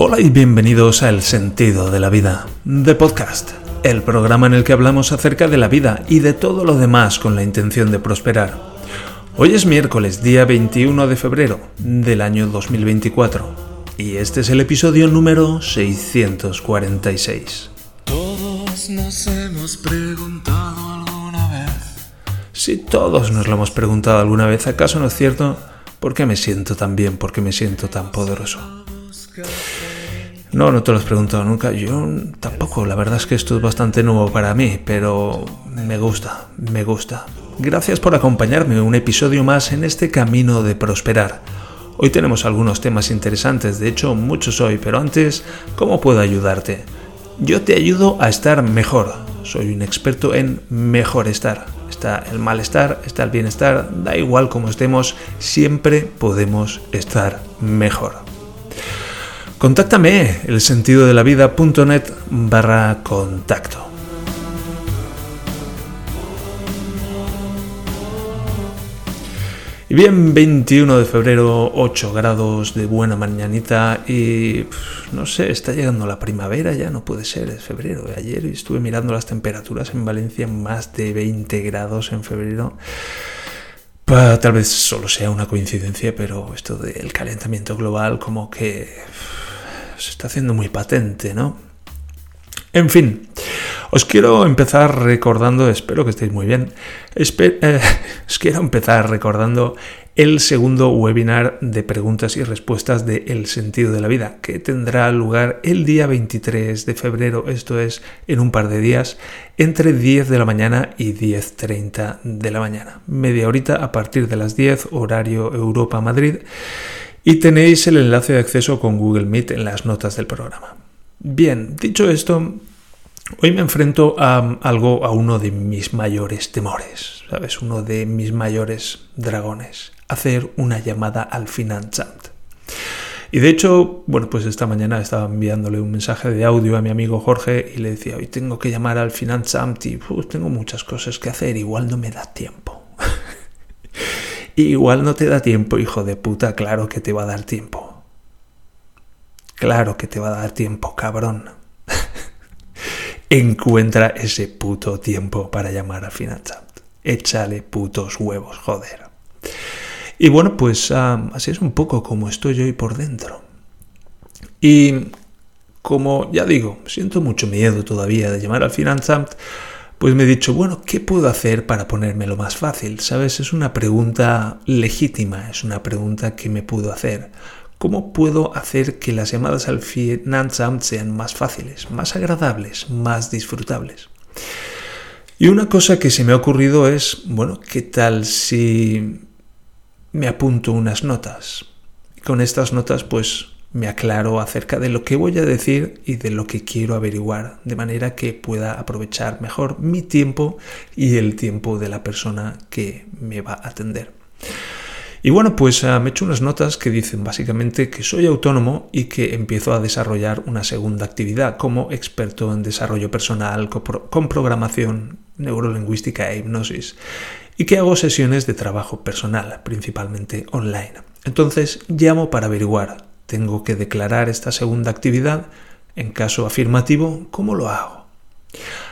Hola y bienvenidos a El Sentido de la Vida, The Podcast, el programa en el que hablamos acerca de la vida y de todo lo demás con la intención de prosperar. Hoy es miércoles, día 21 de febrero del año 2024, y este es el episodio número 646. Todos nos hemos preguntado alguna vez. Si todos nos lo hemos preguntado alguna vez, ¿acaso no es cierto? ¿Por qué me siento tan bien? ¿Por qué me siento tan poderoso? No, no te lo has preguntado nunca. Yo tampoco. La verdad es que esto es bastante nuevo para mí, pero me gusta, me gusta. Gracias por acompañarme un episodio más en este camino de prosperar. Hoy tenemos algunos temas interesantes, de hecho muchos hoy, pero antes, ¿cómo puedo ayudarte? Yo te ayudo a estar mejor. Soy un experto en mejor estar. Está el malestar, está el bienestar, da igual como estemos, siempre podemos estar mejor. Contáctame el sentido de la vida.net barra contacto. Y bien, 21 de febrero, 8 grados de buena mañanita y no sé, está llegando la primavera ya, no puede ser, es febrero. Ayer estuve mirando las temperaturas en Valencia, más de 20 grados en febrero. Tal vez solo sea una coincidencia, pero esto del calentamiento global como que se está haciendo muy patente, ¿no? En fin, os quiero empezar recordando, espero que estéis muy bien, eh, os quiero empezar recordando el segundo webinar de preguntas y respuestas de El sentido de la vida, que tendrá lugar el día 23 de febrero, esto es en un par de días, entre 10 de la mañana y 10.30 de la mañana. Media horita a partir de las 10, horario Europa-Madrid. Y tenéis el enlace de acceso con Google Meet en las notas del programa. Bien, dicho esto, hoy me enfrento a algo, a uno de mis mayores temores, ¿sabes? Uno de mis mayores dragones. Hacer una llamada al Finanzamt. Y de hecho, bueno, pues esta mañana estaba enviándole un mensaje de audio a mi amigo Jorge y le decía, hoy tengo que llamar al Finanzamt y pues, tengo muchas cosas que hacer, igual no me da tiempo. Igual no te da tiempo, hijo de puta, claro que te va a dar tiempo. Claro que te va a dar tiempo, cabrón. Encuentra ese puto tiempo para llamar a Finanzat. Échale putos huevos, joder. Y bueno, pues así es un poco como estoy hoy por dentro. Y como ya digo, siento mucho miedo todavía de llamar al Finanzamt, pues me he dicho, bueno, ¿qué puedo hacer para ponérmelo más fácil? ¿Sabes? Es una pregunta legítima, es una pregunta que me puedo hacer. ¿Cómo puedo hacer que las llamadas al Finanzamt sean más fáciles, más agradables, más disfrutables? Y una cosa que se me ha ocurrido es, bueno, ¿qué tal si me apunto unas notas? Con estas notas, pues me aclaro acerca de lo que voy a decir y de lo que quiero averiguar, de manera que pueda aprovechar mejor mi tiempo y el tiempo de la persona que me va a atender. Y bueno, pues ah, me he hecho unas notas que dicen básicamente que soy autónomo y que empiezo a desarrollar una segunda actividad como experto en desarrollo personal, con programación neurolingüística e hipnosis, y que hago sesiones de trabajo personal, principalmente online. Entonces llamo para averiguar tengo que declarar esta segunda actividad? En caso afirmativo, ¿cómo lo hago?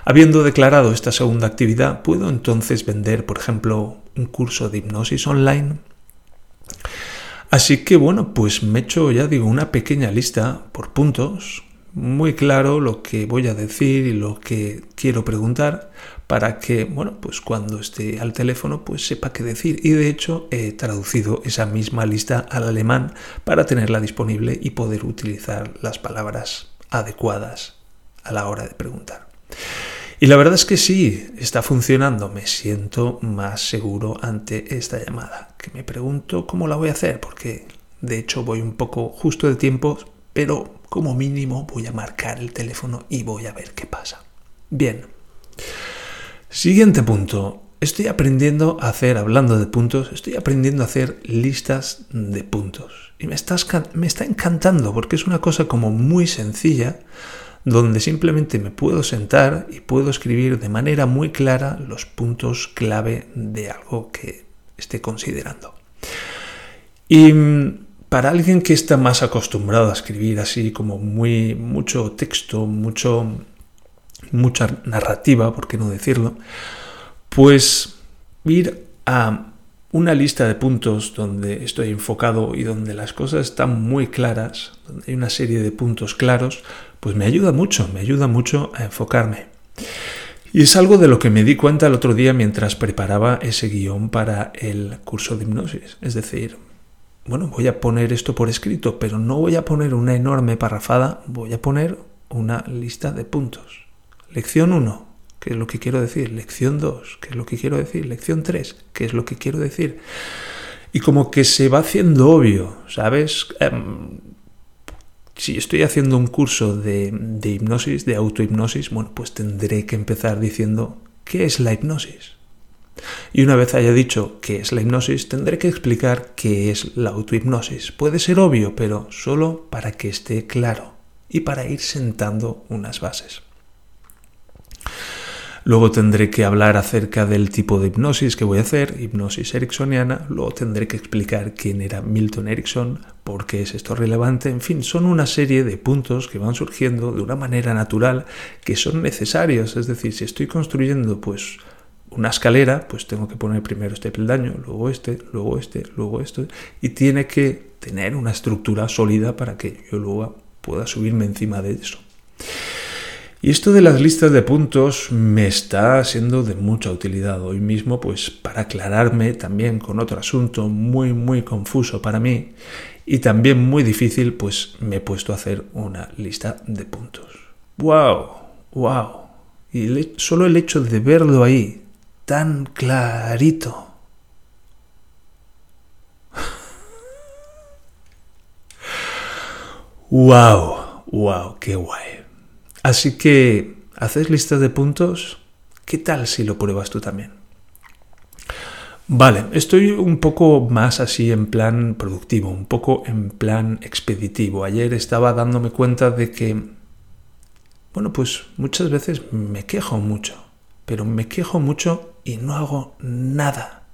Habiendo declarado esta segunda actividad, ¿puedo entonces vender, por ejemplo, un curso de hipnosis online? Así que bueno, pues me he hecho, ya digo, una pequeña lista por puntos muy claro lo que voy a decir y lo que quiero preguntar para que, bueno, pues cuando esté al teléfono, pues sepa qué decir. Y de hecho he traducido esa misma lista al alemán para tenerla disponible y poder utilizar las palabras adecuadas a la hora de preguntar. Y la verdad es que sí, está funcionando. Me siento más seguro ante esta llamada. Que me pregunto cómo la voy a hacer, porque de hecho voy un poco justo de tiempo, pero como mínimo voy a marcar el teléfono y voy a ver qué pasa. Bien. Siguiente punto. Estoy aprendiendo a hacer, hablando de puntos, estoy aprendiendo a hacer listas de puntos. Y me, me está encantando porque es una cosa como muy sencilla donde simplemente me puedo sentar y puedo escribir de manera muy clara los puntos clave de algo que esté considerando. Y para alguien que está más acostumbrado a escribir así como muy mucho texto, mucho mucha narrativa, por qué no decirlo, pues ir a una lista de puntos donde estoy enfocado y donde las cosas están muy claras, donde hay una serie de puntos claros, pues me ayuda mucho, me ayuda mucho a enfocarme. Y es algo de lo que me di cuenta el otro día mientras preparaba ese guion para el curso de hipnosis. Es decir, bueno, voy a poner esto por escrito, pero no voy a poner una enorme parrafada, voy a poner una lista de puntos. Lección 1, ¿qué es lo que quiero decir? Lección 2, ¿qué es lo que quiero decir? Lección 3, ¿qué es lo que quiero decir? Y como que se va haciendo obvio, ¿sabes? Em, si estoy haciendo un curso de, de hipnosis, de autohipnosis, bueno, pues tendré que empezar diciendo, ¿qué es la hipnosis? Y una vez haya dicho qué es la hipnosis, tendré que explicar qué es la autohipnosis. Puede ser obvio, pero solo para que esté claro y para ir sentando unas bases. Luego tendré que hablar acerca del tipo de hipnosis que voy a hacer, hipnosis ericksoniana. Luego tendré que explicar quién era Milton Erickson, por qué es esto relevante. En fin, son una serie de puntos que van surgiendo de una manera natural que son necesarios. Es decir, si estoy construyendo pues una escalera, pues tengo que poner primero este peldaño, luego este, luego este, luego esto. Y tiene que tener una estructura sólida para que yo luego pueda subirme encima de eso. Y esto de las listas de puntos me está siendo de mucha utilidad hoy mismo, pues para aclararme también con otro asunto muy, muy confuso para mí y también muy difícil, pues me he puesto a hacer una lista de puntos. ¡Wow! ¡Wow! Y solo el hecho de verlo ahí, tan clarito. ¡Wow! ¡Wow! ¡Qué guay! Así que, ¿haces listas de puntos? ¿Qué tal si lo pruebas tú también? Vale, estoy un poco más así en plan productivo, un poco en plan expeditivo. Ayer estaba dándome cuenta de que, bueno, pues muchas veces me quejo mucho, pero me quejo mucho y no hago nada.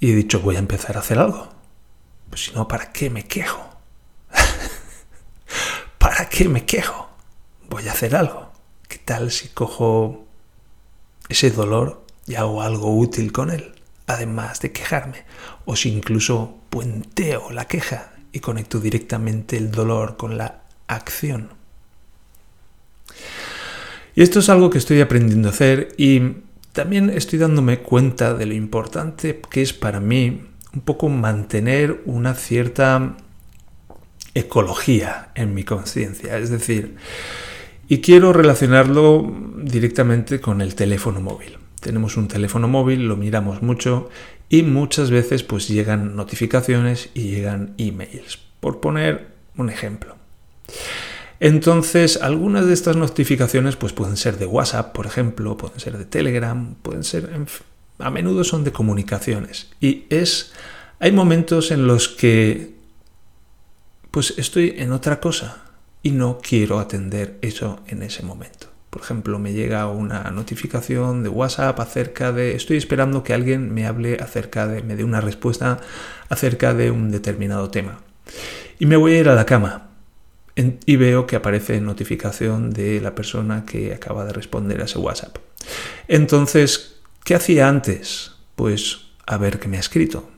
Y he dicho, voy a empezar a hacer algo. Pues si no, ¿para qué me quejo? ¿Para qué me quejo? Voy a hacer algo. ¿Qué tal si cojo ese dolor y hago algo útil con él? Además de quejarme. O si incluso puenteo la queja y conecto directamente el dolor con la acción. Y esto es algo que estoy aprendiendo a hacer y también estoy dándome cuenta de lo importante que es para mí un poco mantener una cierta ecología en mi conciencia. Es decir, y quiero relacionarlo directamente con el teléfono móvil. Tenemos un teléfono móvil, lo miramos mucho y muchas veces pues llegan notificaciones y llegan emails. Por poner un ejemplo. Entonces, algunas de estas notificaciones pues, pueden ser de WhatsApp, por ejemplo, pueden ser de Telegram, pueden ser, a menudo son de comunicaciones. Y es, hay momentos en los que pues estoy en otra cosa y no quiero atender eso en ese momento. Por ejemplo, me llega una notificación de WhatsApp acerca de, estoy esperando que alguien me hable acerca de, me dé una respuesta acerca de un determinado tema. Y me voy a ir a la cama y veo que aparece notificación de la persona que acaba de responder a ese WhatsApp. Entonces, ¿qué hacía antes? Pues a ver qué me ha escrito.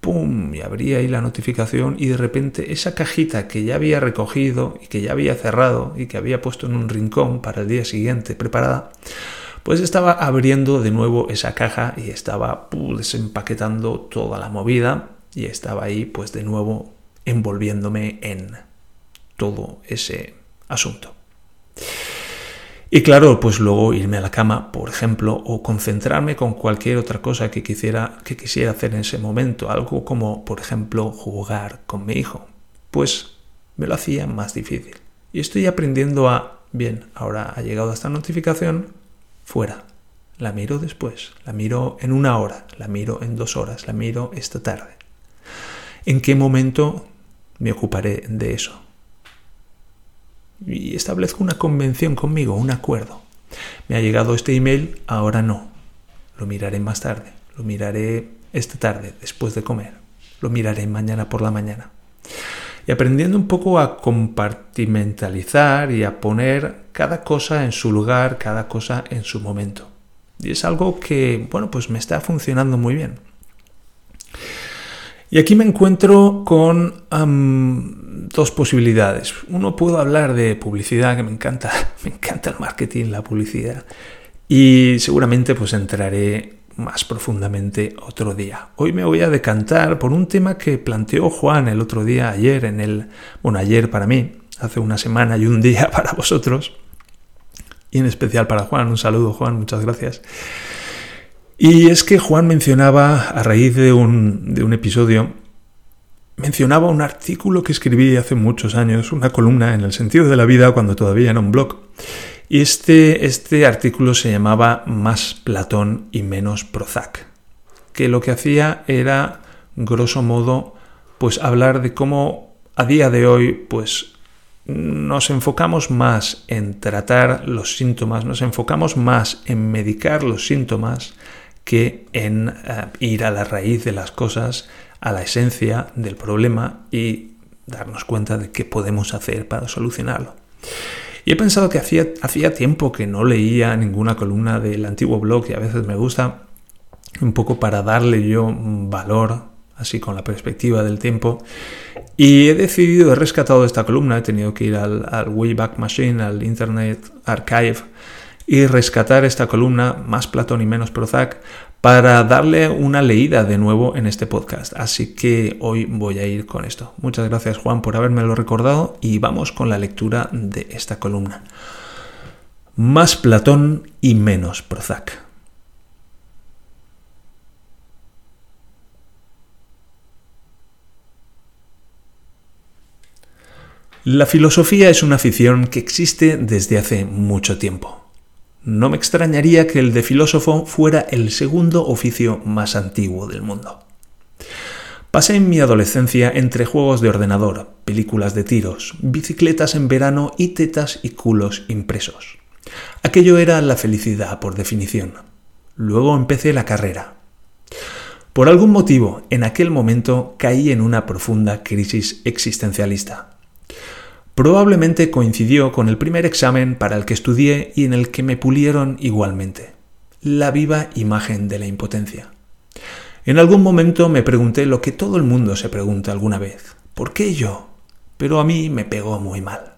¡Pum! Y abría ahí la notificación y de repente esa cajita que ya había recogido y que ya había cerrado y que había puesto en un rincón para el día siguiente preparada, pues estaba abriendo de nuevo esa caja y estaba desempaquetando toda la movida y estaba ahí pues de nuevo envolviéndome en todo ese asunto. Y claro, pues luego irme a la cama, por ejemplo, o concentrarme con cualquier otra cosa que quisiera, que quisiera hacer en ese momento, algo como, por ejemplo, jugar con mi hijo, pues me lo hacía más difícil. Y estoy aprendiendo a, bien, ahora ha llegado esta notificación, fuera. La miro después, la miro en una hora, la miro en dos horas, la miro esta tarde. ¿En qué momento me ocuparé de eso? Y establezco una convención conmigo, un acuerdo. Me ha llegado este email, ahora no. Lo miraré más tarde. Lo miraré esta tarde, después de comer. Lo miraré mañana por la mañana. Y aprendiendo un poco a compartimentalizar y a poner cada cosa en su lugar, cada cosa en su momento. Y es algo que, bueno, pues me está funcionando muy bien. Y aquí me encuentro con dos posibilidades. Uno puedo hablar de publicidad, que me encanta, me encanta el marketing, la publicidad. Y seguramente pues entraré más profundamente otro día. Hoy me voy a decantar por un tema que planteó Juan el otro día, ayer, en el, bueno, ayer para mí, hace una semana y un día para vosotros, y en especial para Juan. Un saludo, Juan, muchas gracias. Y es que Juan mencionaba, a raíz de un, de un episodio, mencionaba un artículo que escribí hace muchos años, una columna en el sentido de la vida cuando todavía era un blog. Y este, este artículo se llamaba Más Platón y menos Prozac, que lo que hacía era, grosso modo, pues hablar de cómo a día de hoy, pues nos enfocamos más en tratar los síntomas, nos enfocamos más en medicar los síntomas que en eh, ir a la raíz de las cosas, a la esencia del problema y darnos cuenta de qué podemos hacer para solucionarlo. Y he pensado que hacía, hacía tiempo que no leía ninguna columna del antiguo blog y a veces me gusta un poco para darle yo valor, así con la perspectiva del tiempo. Y he decidido, he rescatado esta columna, he tenido que ir al, al Wayback Machine, al Internet Archive, y rescatar esta columna, más Platón y menos Prozac, para darle una leída de nuevo en este podcast. Así que hoy voy a ir con esto. Muchas gracias Juan por habérmelo recordado y vamos con la lectura de esta columna. Más Platón y menos Prozac. La filosofía es una afición que existe desde hace mucho tiempo. No me extrañaría que el de filósofo fuera el segundo oficio más antiguo del mundo. Pasé en mi adolescencia entre juegos de ordenador, películas de tiros, bicicletas en verano y tetas y culos impresos. Aquello era la felicidad por definición. Luego empecé la carrera. Por algún motivo, en aquel momento caí en una profunda crisis existencialista. Probablemente coincidió con el primer examen para el que estudié y en el que me pulieron igualmente. La viva imagen de la impotencia. En algún momento me pregunté lo que todo el mundo se pregunta alguna vez. ¿Por qué yo? Pero a mí me pegó muy mal.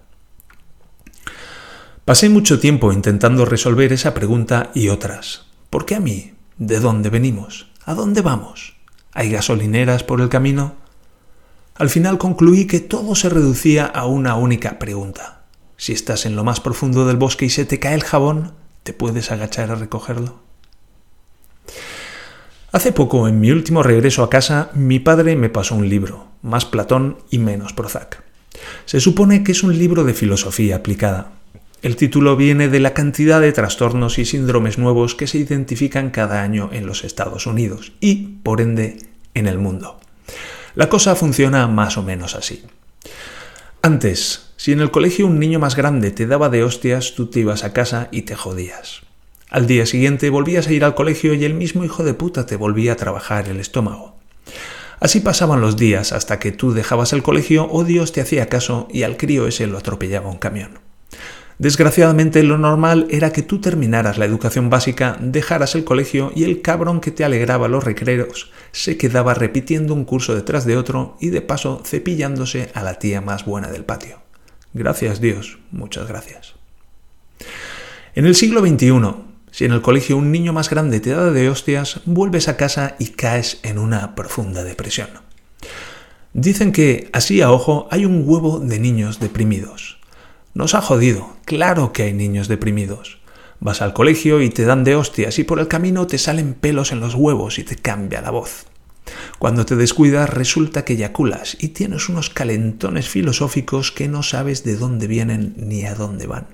Pasé mucho tiempo intentando resolver esa pregunta y otras. ¿Por qué a mí? ¿De dónde venimos? ¿A dónde vamos? ¿Hay gasolineras por el camino? Al final concluí que todo se reducía a una única pregunta. Si estás en lo más profundo del bosque y se te cae el jabón, ¿te puedes agachar a recogerlo? Hace poco, en mi último regreso a casa, mi padre me pasó un libro, más Platón y menos Prozac. Se supone que es un libro de filosofía aplicada. El título viene de la cantidad de trastornos y síndromes nuevos que se identifican cada año en los Estados Unidos y, por ende, en el mundo. La cosa funciona más o menos así. Antes, si en el colegio un niño más grande te daba de hostias, tú te ibas a casa y te jodías. Al día siguiente volvías a ir al colegio y el mismo hijo de puta te volvía a trabajar el estómago. Así pasaban los días hasta que tú dejabas el colegio o Dios te hacía caso y al crío ese lo atropellaba un camión. Desgraciadamente lo normal era que tú terminaras la educación básica, dejaras el colegio y el cabrón que te alegraba los recreos se quedaba repitiendo un curso detrás de otro y de paso cepillándose a la tía más buena del patio. Gracias Dios, muchas gracias. En el siglo XXI, si en el colegio un niño más grande te da de hostias, vuelves a casa y caes en una profunda depresión. Dicen que, así a ojo, hay un huevo de niños deprimidos. Nos ha jodido, claro que hay niños deprimidos. Vas al colegio y te dan de hostias y por el camino te salen pelos en los huevos y te cambia la voz. Cuando te descuidas resulta que eyaculas y tienes unos calentones filosóficos que no sabes de dónde vienen ni a dónde van.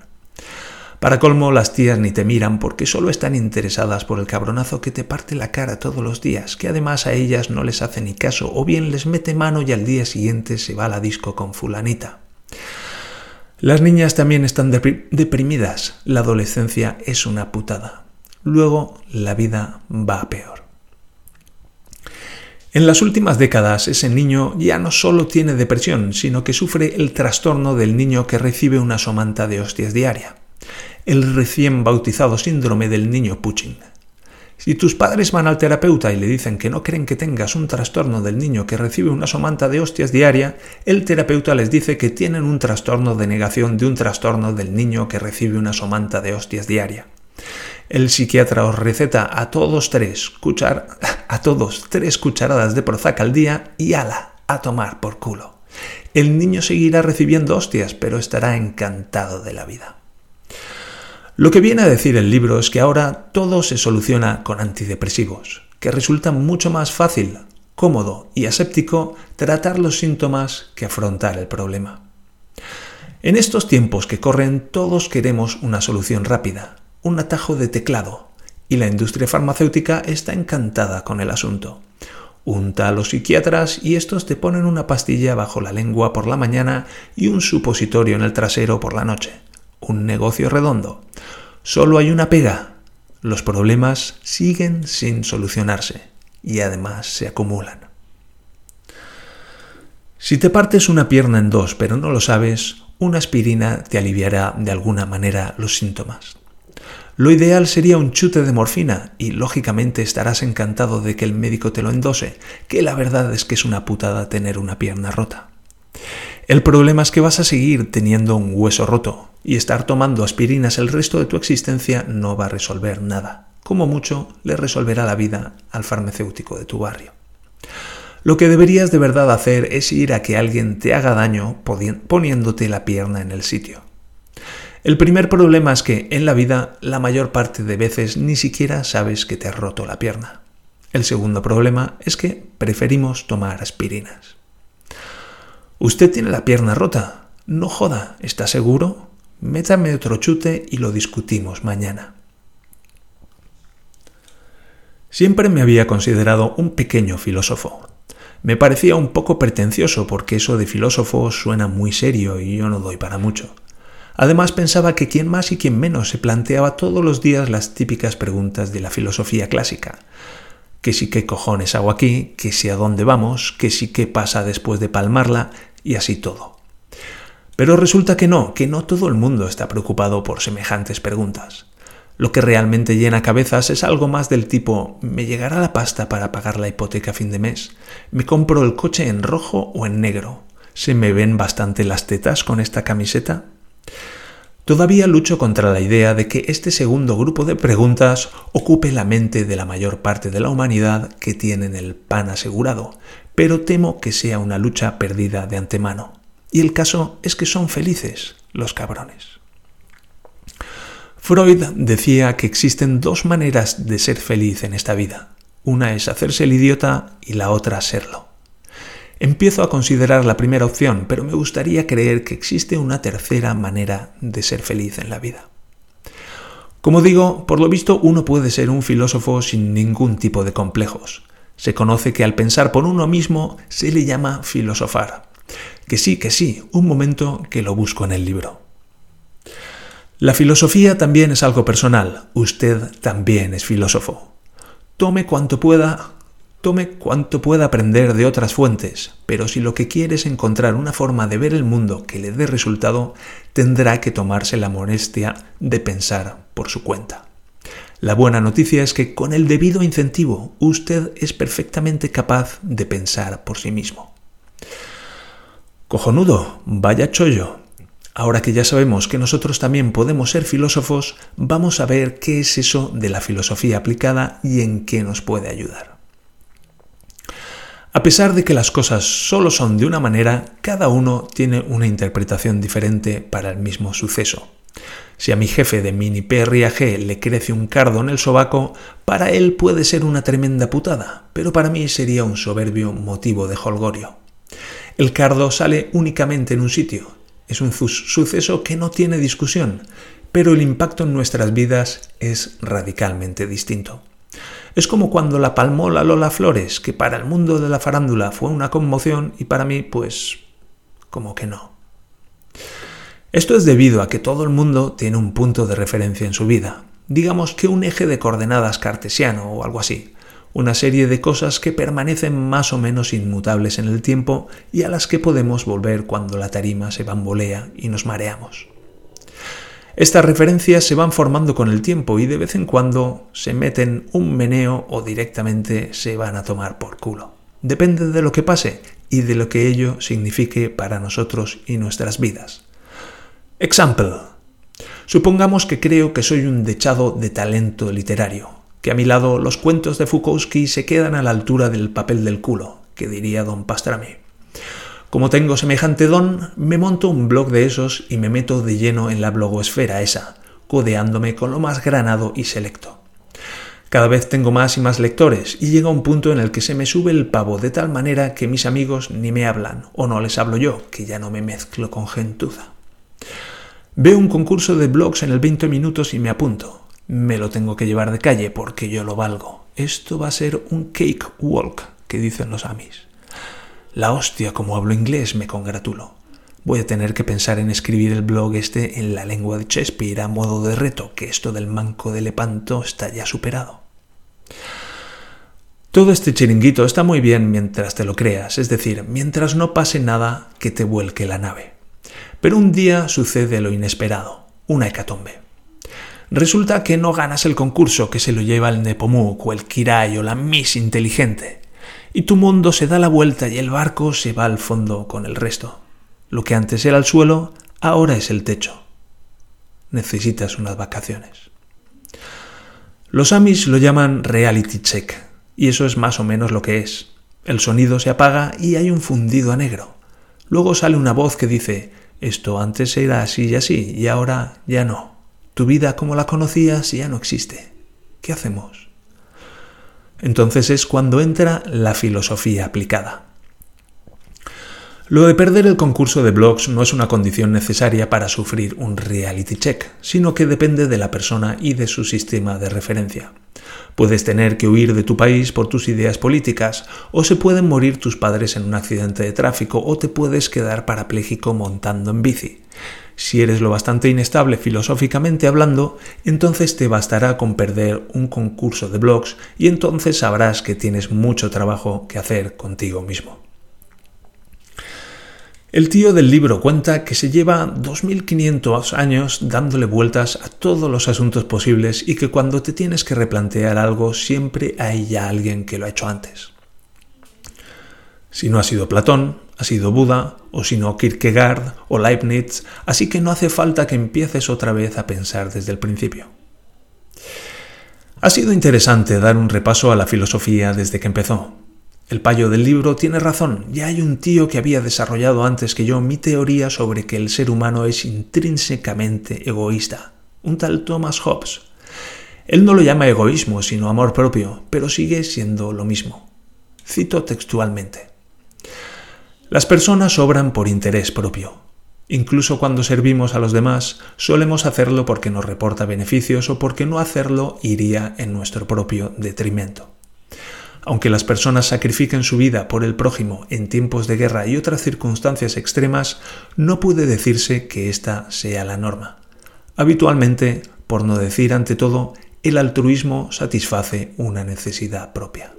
Para colmo, las tías ni te miran porque solo están interesadas por el cabronazo que te parte la cara todos los días, que además a ellas no les hace ni caso, o bien les mete mano y al día siguiente se va a la disco con fulanita. Las niñas también están deprimidas. La adolescencia es una putada. Luego la vida va a peor. En las últimas décadas ese niño ya no solo tiene depresión, sino que sufre el trastorno del niño que recibe una somanta de hostias diaria, el recién bautizado síndrome del niño Puching. Si tus padres van al terapeuta y le dicen que no creen que tengas un trastorno del niño que recibe una somanta de hostias diaria, el terapeuta les dice que tienen un trastorno de negación de un trastorno del niño que recibe una somanta de hostias diaria. El psiquiatra os receta a todos tres, a todos tres cucharadas de Prozac al día y ala, a tomar por culo. El niño seguirá recibiendo hostias, pero estará encantado de la vida. Lo que viene a decir el libro es que ahora todo se soluciona con antidepresivos, que resulta mucho más fácil, cómodo y aséptico tratar los síntomas que afrontar el problema. En estos tiempos que corren todos queremos una solución rápida, un atajo de teclado, y la industria farmacéutica está encantada con el asunto. Unta a los psiquiatras y estos te ponen una pastilla bajo la lengua por la mañana y un supositorio en el trasero por la noche un negocio redondo. Solo hay una pega. Los problemas siguen sin solucionarse y además se acumulan. Si te partes una pierna en dos pero no lo sabes, una aspirina te aliviará de alguna manera los síntomas. Lo ideal sería un chute de morfina y lógicamente estarás encantado de que el médico te lo endose, que la verdad es que es una putada tener una pierna rota. El problema es que vas a seguir teniendo un hueso roto y estar tomando aspirinas el resto de tu existencia no va a resolver nada. Como mucho le resolverá la vida al farmacéutico de tu barrio. Lo que deberías de verdad hacer es ir a que alguien te haga daño poniéndote la pierna en el sitio. El primer problema es que en la vida la mayor parte de veces ni siquiera sabes que te has roto la pierna. El segundo problema es que preferimos tomar aspirinas. Usted tiene la pierna rota. No joda, ¿está seguro? Métame otro chute y lo discutimos mañana. Siempre me había considerado un pequeño filósofo. Me parecía un poco pretencioso porque eso de filósofo suena muy serio y yo no doy para mucho. Además pensaba que quien más y quien menos se planteaba todos los días las típicas preguntas de la filosofía clásica que si qué cojones hago aquí, que si a dónde vamos, que si qué pasa después de palmarla y así todo. Pero resulta que no, que no todo el mundo está preocupado por semejantes preguntas. Lo que realmente llena cabezas es algo más del tipo ¿me llegará la pasta para pagar la hipoteca a fin de mes? ¿Me compro el coche en rojo o en negro? ¿Se me ven bastante las tetas con esta camiseta? Todavía lucho contra la idea de que este segundo grupo de preguntas ocupe la mente de la mayor parte de la humanidad que tienen el pan asegurado, pero temo que sea una lucha perdida de antemano. Y el caso es que son felices los cabrones. Freud decía que existen dos maneras de ser feliz en esta vida. Una es hacerse el idiota y la otra serlo. Empiezo a considerar la primera opción, pero me gustaría creer que existe una tercera manera de ser feliz en la vida. Como digo, por lo visto uno puede ser un filósofo sin ningún tipo de complejos. Se conoce que al pensar por uno mismo se le llama filosofar. Que sí, que sí, un momento que lo busco en el libro. La filosofía también es algo personal. Usted también es filósofo. Tome cuanto pueda Tome cuanto pueda aprender de otras fuentes, pero si lo que quiere es encontrar una forma de ver el mundo que le dé resultado, tendrá que tomarse la molestia de pensar por su cuenta. La buena noticia es que con el debido incentivo usted es perfectamente capaz de pensar por sí mismo. Cojonudo, vaya chollo. Ahora que ya sabemos que nosotros también podemos ser filósofos, vamos a ver qué es eso de la filosofía aplicada y en qué nos puede ayudar. A pesar de que las cosas solo son de una manera, cada uno tiene una interpretación diferente para el mismo suceso. Si a mi jefe de mini PRAG le crece un cardo en el sobaco, para él puede ser una tremenda putada, pero para mí sería un soberbio motivo de holgorio. El cardo sale únicamente en un sitio. Es un suceso que no tiene discusión, pero el impacto en nuestras vidas es radicalmente distinto. Es como cuando la palmó la Lola Flores, que para el mundo de la farándula fue una conmoción y para mí, pues, como que no. Esto es debido a que todo el mundo tiene un punto de referencia en su vida, digamos que un eje de coordenadas cartesiano o algo así, una serie de cosas que permanecen más o menos inmutables en el tiempo y a las que podemos volver cuando la tarima se bambolea y nos mareamos. Estas referencias se van formando con el tiempo y de vez en cuando se meten un meneo o directamente se van a tomar por culo. Depende de lo que pase y de lo que ello signifique para nosotros y nuestras vidas. Example. Supongamos que creo que soy un dechado de talento literario, que a mi lado los cuentos de Fukowski se quedan a la altura del papel del culo, que diría don Pastrami. Como tengo semejante don, me monto un blog de esos y me meto de lleno en la blogosfera esa, codeándome con lo más granado y selecto. Cada vez tengo más y más lectores y llega un punto en el que se me sube el pavo de tal manera que mis amigos ni me hablan o no les hablo yo, que ya no me mezclo con gentuza. Veo un concurso de blogs en el 20 minutos y me apunto. Me lo tengo que llevar de calle porque yo lo valgo. Esto va a ser un cake walk, que dicen los amis. La hostia, como hablo inglés, me congratulo. Voy a tener que pensar en escribir el blog este en la lengua de Shakespeare a modo de reto, que esto del manco de Lepanto está ya superado. Todo este chiringuito está muy bien mientras te lo creas, es decir, mientras no pase nada que te vuelque la nave. Pero un día sucede lo inesperado, una hecatombe. Resulta que no ganas el concurso que se lo lleva el Nepomuk o el Kirai o la Miss Inteligente, y tu mundo se da la vuelta y el barco se va al fondo con el resto. Lo que antes era el suelo, ahora es el techo. Necesitas unas vacaciones. Los Amis lo llaman reality check, y eso es más o menos lo que es. El sonido se apaga y hay un fundido a negro. Luego sale una voz que dice, esto antes era así y así, y ahora ya no. Tu vida como la conocías ya no existe. ¿Qué hacemos? Entonces es cuando entra la filosofía aplicada. Lo de perder el concurso de blogs no es una condición necesaria para sufrir un reality check, sino que depende de la persona y de su sistema de referencia. Puedes tener que huir de tu país por tus ideas políticas, o se pueden morir tus padres en un accidente de tráfico, o te puedes quedar parapléjico montando en bici. Si eres lo bastante inestable filosóficamente hablando, entonces te bastará con perder un concurso de blogs y entonces sabrás que tienes mucho trabajo que hacer contigo mismo. El tío del libro cuenta que se lleva 2.500 años dándole vueltas a todos los asuntos posibles y que cuando te tienes que replantear algo siempre hay ya alguien que lo ha hecho antes. Si no ha sido Platón, ha sido Buda, o si no Kierkegaard o Leibniz, así que no hace falta que empieces otra vez a pensar desde el principio. Ha sido interesante dar un repaso a la filosofía desde que empezó, el payo del libro tiene razón, ya hay un tío que había desarrollado antes que yo mi teoría sobre que el ser humano es intrínsecamente egoísta, un tal Thomas Hobbes. Él no lo llama egoísmo, sino amor propio, pero sigue siendo lo mismo. Cito textualmente. Las personas obran por interés propio. Incluso cuando servimos a los demás, solemos hacerlo porque nos reporta beneficios o porque no hacerlo iría en nuestro propio detrimento. Aunque las personas sacrifiquen su vida por el prójimo en tiempos de guerra y otras circunstancias extremas, no puede decirse que esta sea la norma. Habitualmente, por no decir ante todo, el altruismo satisface una necesidad propia.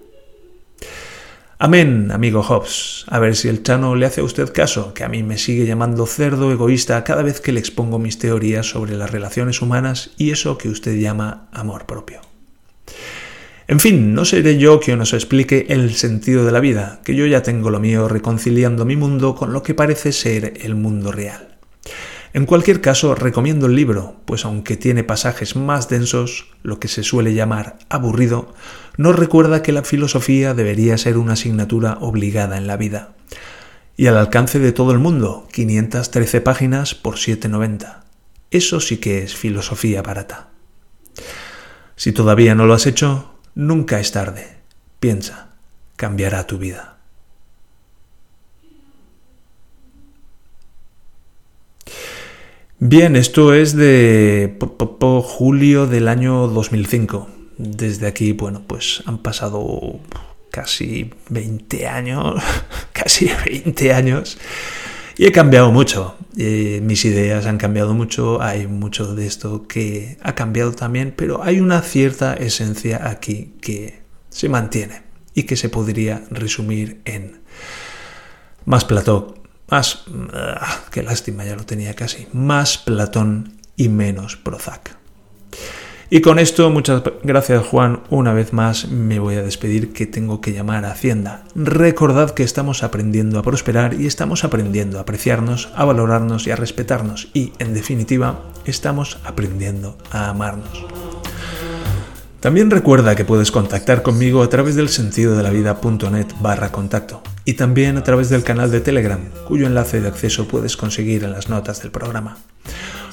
Amén, amigo Hobbes. A ver si el Chano le hace a usted caso, que a mí me sigue llamando cerdo egoísta cada vez que le expongo mis teorías sobre las relaciones humanas y eso que usted llama amor propio. En fin, no seré yo quien os explique el sentido de la vida, que yo ya tengo lo mío reconciliando mi mundo con lo que parece ser el mundo real. En cualquier caso, recomiendo el libro, pues aunque tiene pasajes más densos, lo que se suele llamar aburrido, nos recuerda que la filosofía debería ser una asignatura obligada en la vida. Y al alcance de todo el mundo, 513 páginas por 7,90. Eso sí que es filosofía barata. Si todavía no lo has hecho, Nunca es tarde. Piensa, cambiará tu vida. Bien, esto es de julio del año 2005. Desde aquí, bueno, pues han pasado casi 20 años, casi 20 años. Y he cambiado mucho. Mis ideas han cambiado mucho. Hay mucho de esto que ha cambiado también. Pero hay una cierta esencia aquí que se mantiene y que se podría resumir en más Platón, más... Ah, qué lástima, ya lo tenía casi. Más Platón y menos Prozac. Y con esto, muchas gracias Juan, una vez más me voy a despedir que tengo que llamar a Hacienda. Recordad que estamos aprendiendo a prosperar y estamos aprendiendo a apreciarnos, a valorarnos y a respetarnos y, en definitiva, estamos aprendiendo a amarnos. También recuerda que puedes contactar conmigo a través del sentido de la vida.net barra contacto y también a través del canal de Telegram, cuyo enlace de acceso puedes conseguir en las notas del programa.